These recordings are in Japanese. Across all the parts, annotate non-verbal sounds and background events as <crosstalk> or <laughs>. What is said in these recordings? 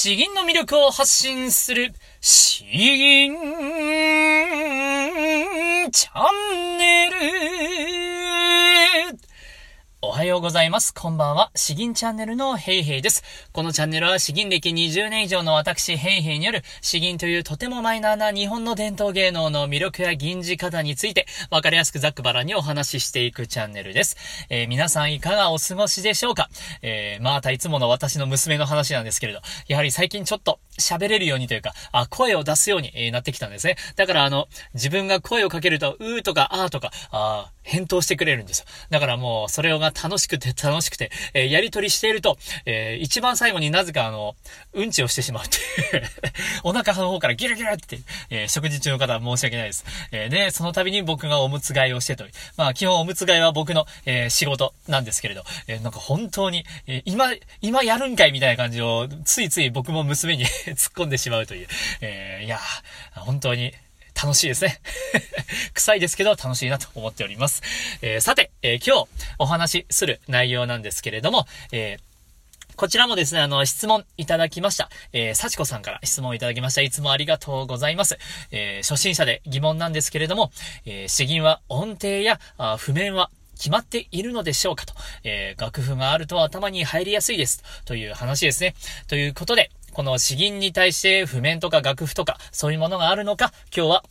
詩吟の魅力を発信する、詩吟チャンネル。おはようございます。こんばんは。詩吟チャンネルのヘイヘイです。このチャンネルは詩吟歴20年以上の私ヘイヘイによる詩吟というとてもマイナーな日本の伝統芸能の魅力や吟じ方についてわかりやすくざっくばらにお話ししていくチャンネルです。えー、皆さんいかがお過ごしでしょうか？えー、またいつもの私の娘の話なんですけれど、やはり最近ちょっと喋れるようにというか、あ、声を出すようになってきたんですね。だからあの、自分が声をかけると、うーとかあーとか、あ返答してくれるんですよ。だからもう、それが楽しくて楽しくて、えー、やりとりしていると、えー、一番最後になぜかあの、うんちをしてしまうっていう <laughs> お腹の方からギュルギュルって、えー、食事中の方は申し訳ないです。え、で、その度に僕がおむつ替えをしてという。まあ、基本おむつ替えは僕の、え、仕事なんですけれど、え、なんか本当に、え、今、今やるんかいみたいな感じを、ついつい僕も娘に <laughs> 突っ込んでしまうという。えー、いや、本当に、楽しいですね。<laughs> 臭いですけど楽しいなと思っております。えー、さて、えー、今日お話しする内容なんですけれども、えーこちらもですね、あの、質問いただきました。えー、幸子さんから質問いただきました。いつもありがとうございます。え、初心者で疑問なんですけれども、え、詩吟は音程やあ譜面は決まっているのでしょうかと、え、楽譜があると頭に入りやすいです。という話ですね。ということで、この詩吟に対して譜面とか楽譜とか、そういうものがあるのか、今日は、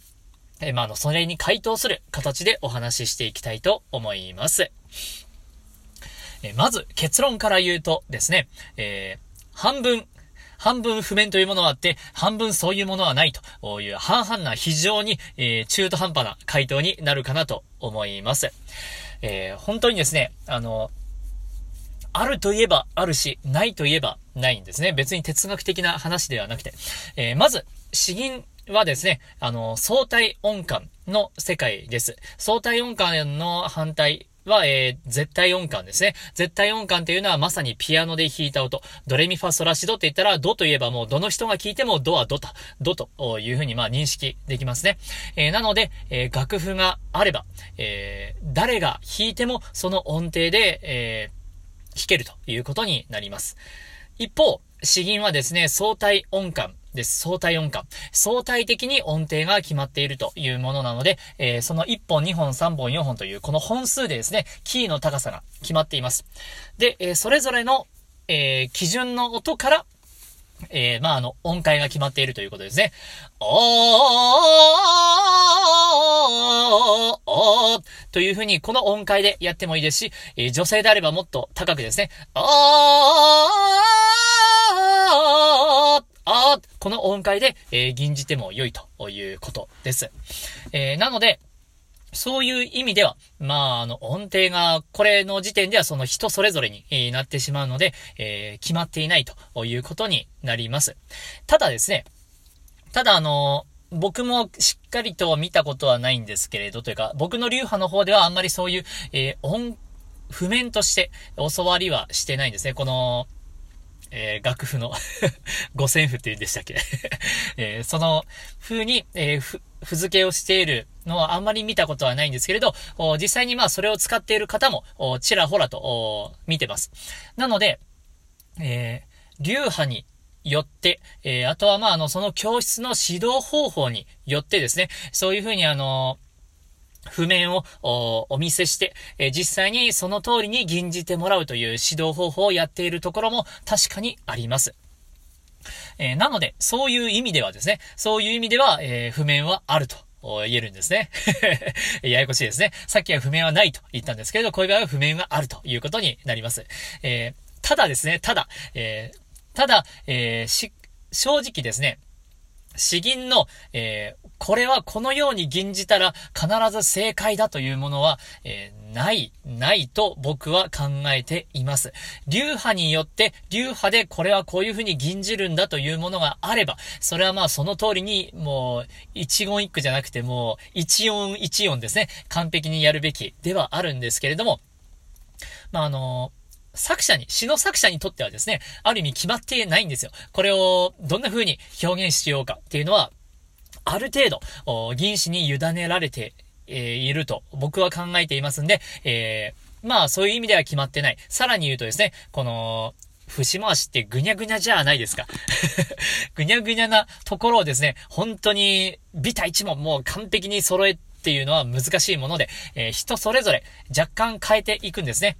えまあ、の、それに回答する形でお話ししていきたいと思います。えまず、結論から言うとですね、えー、半分、半分譜面というものがあって、半分そういうものはないという半々な非常に、えー、中途半端な回答になるかなと思います。えー、本当にですね、あの、あるといえばあるし、ないといえばないんですね。別に哲学的な話ではなくて。えー、まず、詩吟はですね、あの、相対音感の世界です。相対音感の反対は、えー、絶対音感ですね。絶対音感っていうのはまさにピアノで弾いた音。ドレミファソラシドって言ったら、ドといえばもうどの人が聞いてもドはドと、ドというふうにまあ認識できますね。えー、なので、えー、楽譜があれば、えー、誰が弾いてもその音程で、え弾けるということになります。一方、詩吟はですね、相対音感です。相対音感。相対的に音程が決まっているというものなので、えー、その1本、2本、3本、4本というこの本数でですね、キーの高さが決まっています。で、えー、それぞれの、えー、基準の音から、えー、まあ、あの、音階が決まっているということですね。おーおーというふうに、この音階でやってもいいですし、えー、女性であればもっと高くですね。おーあこの音階で、えー、吟じても良いということです。えー、なので、そういう意味では、まあ、あの、音程が、これの時点ではその人それぞれに、なってしまうので、えー、決まっていないということになります。ただですね、ただあの僕もしっかりと見たことはないんですけれど、というか、僕の流派の方ではあんまりそういう、えー、音、譜面として教わりはしてないんですね。この、えー、楽譜の <laughs> 五線譜って言うんでしたっけ？<laughs> えー、その風に、えー、ふ、付けをしているのはあんまり見たことはないんですけれど、実際にまあそれを使っている方も、ちらほらと見てます。なので、えー、流派によって、えー、あとはまああの、その教室の指導方法によってですね、そういうふうにあの、譜面をお見せして、え、実際にその通りに吟じてもらうという指導方法をやっているところも確かにあります。えー、なので、そういう意味ではですね、そういう意味では、えー、譜面はあると。言えるんですね。<laughs> ややこしいですね。さっきは譜面はないと言ったんですけれど、こういう場合は譜面があるということになります。えー、ただですね、ただ、え、ただ、え、正直ですね、詩吟の、えー、これはこのように吟じたら必ず正解だというものは、えー、ない、ないと僕は考えています。流派によって、流派でこれはこういうふうに吟じるんだというものがあれば、それはまあその通りに、もう、一言一句じゃなくてもう、一音一音ですね、完璧にやるべきではあるんですけれども、まああの作者に、詩の作者にとってはですね、ある意味決まってないんですよ。これをどんな風に表現しようかっていうのは、ある程度、銀紙に委ねられて、えいると僕は考えていますんで、えー、まあそういう意味では決まってない。さらに言うとですね、この、節回しってぐにゃぐにゃじゃないですか。<laughs> ぐにゃぐにゃなところをですね、本当にビタ一問もう完璧に揃えっていうのは難しいもので、えー、人それぞれ若干変えていくんですね。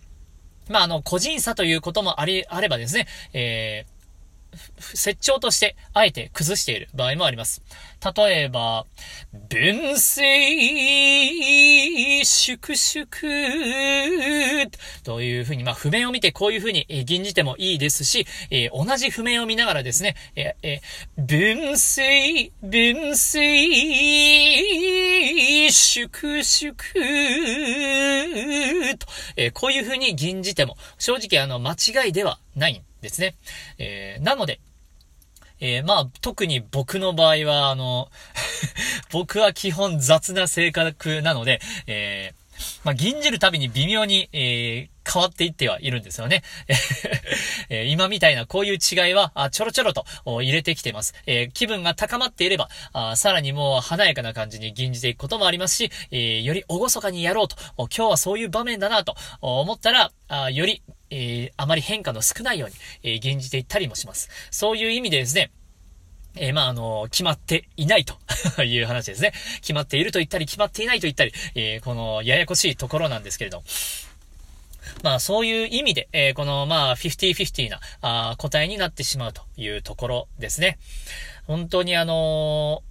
まあ、あの、個人差ということもあり、あればですね、えー、接長として、あえて崩している場合もあります。例えば、分水、粛々、というふうに、まあ、譜面を見てこういうふうに、え吟じてもいいですし、えー、同じ譜面を見ながらですね、えー、えー、分水、分水、粛々、と、え、こういうふうに吟じても、正直あの、間違いではないんですね。えー、なので、えー、まあ、特に僕の場合は、あの <laughs> 僕は基本雑な性格なので、えー、まあ、銀じるたびに微妙に、えー、変わっていってはいるんですよね。<laughs> えー、今みたいなこういう違いは、あちょろちょろと入れてきてます。えー、気分が高まっていれば、あさらにもう華やかな感じに吟じていくこともありますし、えー、より厳かにやろうと、今日はそういう場面だなと思ったら、あよりえー、あまり変化の少ないように、えー、現じていったりもします。そういう意味でですね、えー、まあ、あの、決まっていないと <laughs> いう話ですね。決まっていると言ったり、決まっていないと言ったり、えー、この、ややこしいところなんですけれど。まあ、そういう意味で、えー、この、まあ、50-50な、あ答えになってしまうというところですね。本当にあの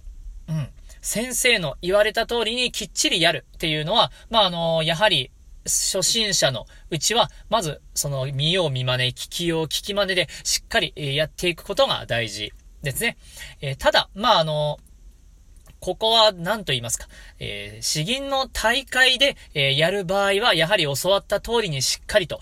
うん。先生の言われた通りにきっちりやるっていうのは、まあ、あのやはり、初心者のうちは、まず、その、見よう見真似、聞きよう聞き真似で、しっかり、やっていくことが大事ですね。えただ、まあ、あの、ここは何と言いますか。えー、詩吟の大会で、えー、やる場合は、やはり教わった通りにしっかりと、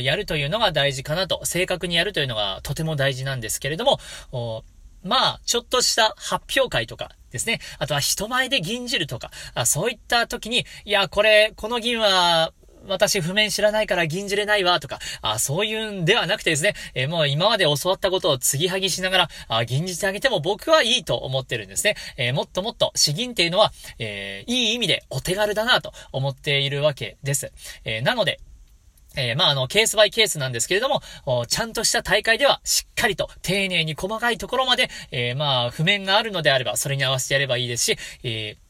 やるというのが大事かなと、正確にやるというのがとても大事なんですけれども、まあ、ちょっとした発表会とかですね。あとは人前で銀じるとか、あそういった時に、いや、これ、この銀は、私譜面知らないから銀じれないわとか、あそういうんではなくてですね、えー、もう今まで教わったことを継ぎはぎしながら、あ銀じてあげても僕はいいと思ってるんですね。えー、もっともっと詩吟っていうのは、えー、いい意味でお手軽だなと思っているわけです。えなので、えー、まあ、あの、ケースバイケースなんですけれども、ちゃんとした大会では、しっかりと、丁寧に細かいところまで、えー、まあ、譜面があるのであれば、それに合わせてやればいいですし、えー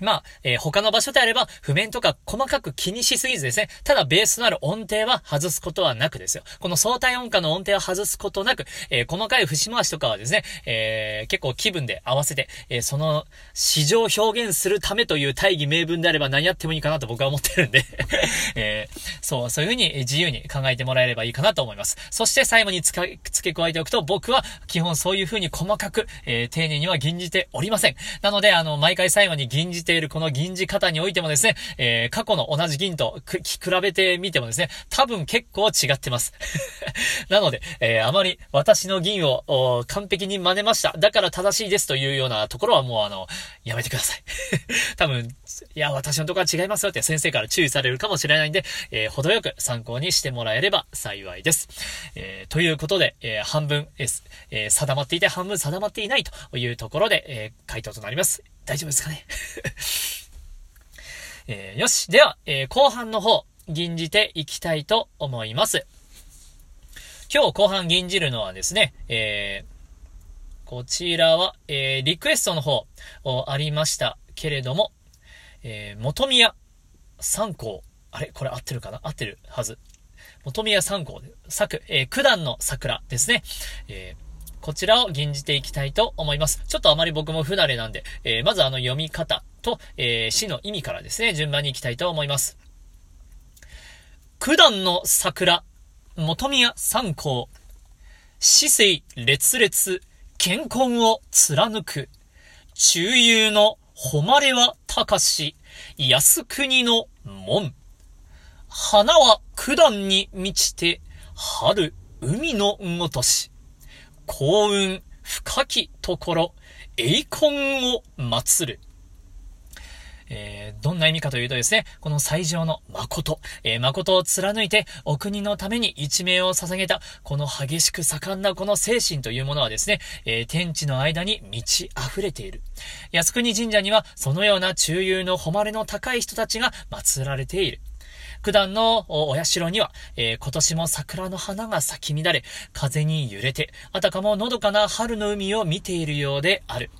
まあ、えー、他の場所であれば、譜面とか細かく気にしすぎずですね、ただベースのある音程は外すことはなくですよ。この相対音感の音程は外すことなく、えー、細かい節回しとかはですね、えー、結構気分で合わせて、えその、市場表現するためという大義名分であれば何やってもいいかなと僕は思ってるんで <laughs> えそう、そういうふうに自由に考えてもらえればいいかなと思います。そして最後に付け加えておくと、僕は基本そういうふうに細かく、え丁寧には吟じておりません。なので、あの、毎回最後に吟じてているこの銀字方においてもですね、えー、過去の同じ銀と比べてみてもですね、多分結構違ってます。<laughs> なので、えー、あまり私の銀を完璧に真似ました。だから正しいですというようなところはもうあの、やめてください。<laughs> 多分、いや、私のところは違いますよって先生から注意されるかもしれないんで、えー、程よく参考にしてもらえれば幸いです。えー、ということで、えー、半分、えー、定まっていて半分定まっていないというところで、えー、回答となります。大丈夫ですかね？<laughs> えー、よし。では、えー、後半の方、吟じていきたいと思います。今日後半吟じるのはですね、えー、こちらは、えー、リクエストの方、ありましたけれども、えー、元宮三校。あれ？これ合ってるかな？合ってるはず。元宮三校、作、えー、九段の桜ですね。えーこちらを吟じていきたいと思います。ちょっとあまり僕も不慣れなんで、えー、まずあの読み方と、えー、詩の意味からですね、順番に行きたいと思います。九段の桜、元宮三校、死生烈烈、健康を貫く、中遊の誉れは高し、安国の門。花は九段に満ちて、春、海のごとし。幸運、深きところ、栄魂を祀る。えー、どんな意味かというとですね、この最上の誠、えー、誠を貫いてお国のために一命を捧げた、この激しく盛んなこの精神というものはですね、えー、天地の間に満ち溢れている。靖国神社にはそのような中流の誉れの高い人たちが祀られている。九段のお社には、えー、今年も桜の花が咲き乱れ、風に揺れて、あたかものどかな春の海を見ているようである。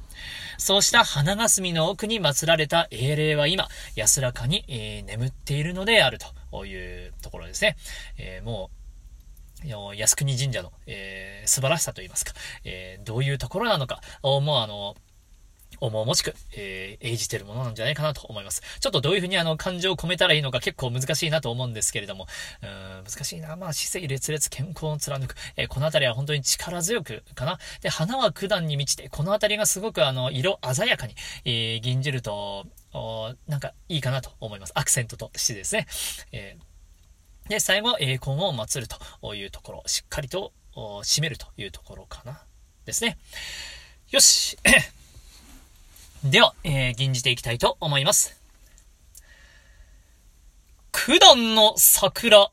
そうした花霞の奥に祀られた英霊は今、安らかに、えー、眠っているのであるというところですね。えー、もう、靖国神社の、えー、素晴らしさといいますか、えー、どういうところなのか、もうあの、重々しく、えー、演じてるものなんじゃないかなと思います。ちょっとどういうふうにあの、感情を込めたらいいのか結構難しいなと思うんですけれども、うん、難しいな。まあ、姿勢列列健康を貫く。えー、このあたりは本当に力強くかな。で、花は九段に満ちて、このあたりがすごくあの、色鮮やかに、えー、銀汁と、なんかいいかなと思います。アクセントとしてですね。えー、で、最後、栄光を祀るというところ、しっかりと締めるというところかな。ですね。よし。では、えー、吟じていきたいと思います。九段の桜、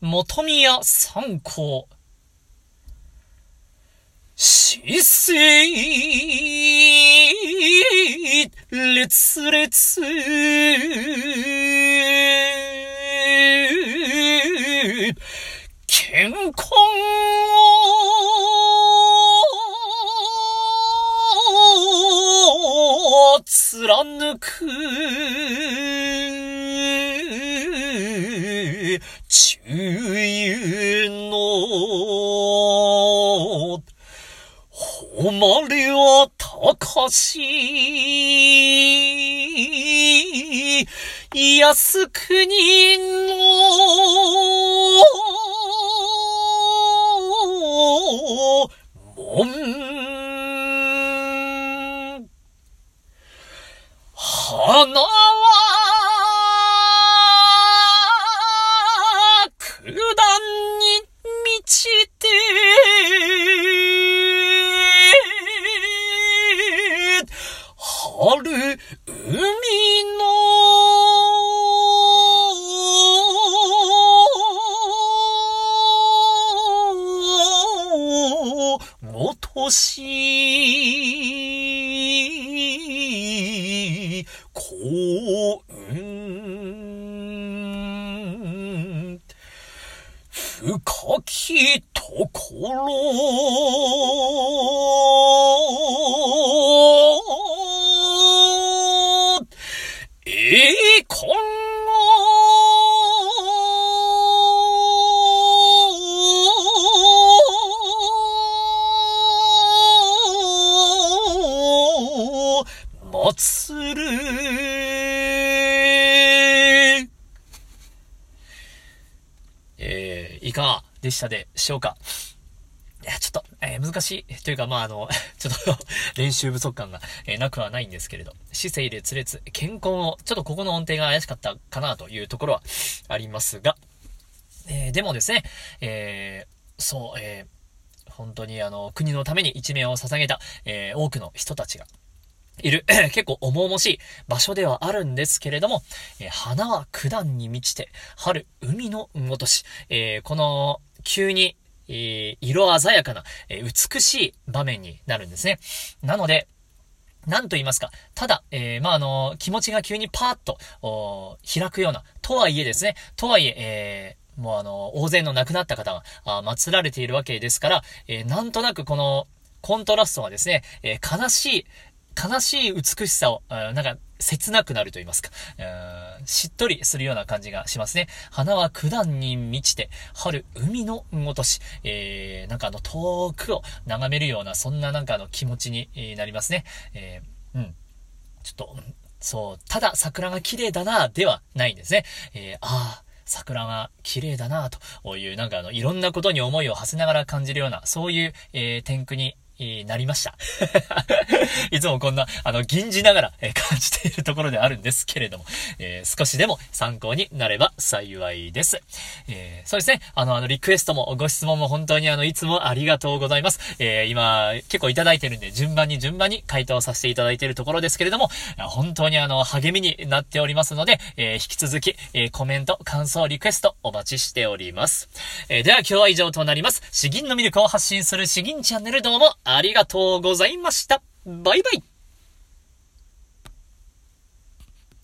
元宮三校。姿勢、烈烈、健康貫く、中湯の、誉れは高し、安国の、る、海の、したでしょうかいや、ちょっと、えー、難しい。というか、まあ、あの、<laughs> ちょっと練習不足感が、えー、なくはないんですけれど、姿勢列列、健康を、ちょっとここの音程が怪しかったかなというところはありますが、えー、でもですね、えそう、え本当にあの、国のために一命を捧げた、え多くの人たちが、いる、<coughs> 結構重々しい場所ではあるんですけれども、え、花は九段に満ちて、春、海のごとし、えー、この、急に、えー、色鮮やかな、え美しい場面になるんですね。なので、なんと言いますか、ただ、えー、まあ、あの、気持ちが急にパーッと、開くような、とはいえですね、とはいえ、えー、もうあの、大勢の亡くなった方が、あ祀られているわけですから、えー、なんとなくこの、コントラストはですね、えー、悲しい、悲しい美しさを、なんか、切なくなると言いますか、しっとりするような感じがしますね。花は九段に満ちて、春、海のごとし、えー、なんかあの、遠くを眺めるような、そんななんかあの気持ちになりますね。えー、うん。ちょっと、そう、ただ桜が綺麗だな、ではないんですね。えー、ああ、桜が綺麗だな、という、なんかあの、いろんなことに思いを馳せながら感じるような、そういう、えー、天空になりました。<laughs> いつもこんな、あの、銀じながら、え感じているところであるんですけれども、えー、少しでも参考になれば幸いです。えー、そうですね、あの、あの、リクエストもご質問も本当にあの、いつもありがとうございます。えー、今、結構いただいてるんで、順番に順番に回答させていただいているところですけれども、本当にあの、励みになっておりますので、え引き続き、えコメント、感想、リクエストお待ちしております。えでは今日は以上となります。詩吟の魅力を発信する詩吟チャンネルどうもありがとうございました。バイバイ。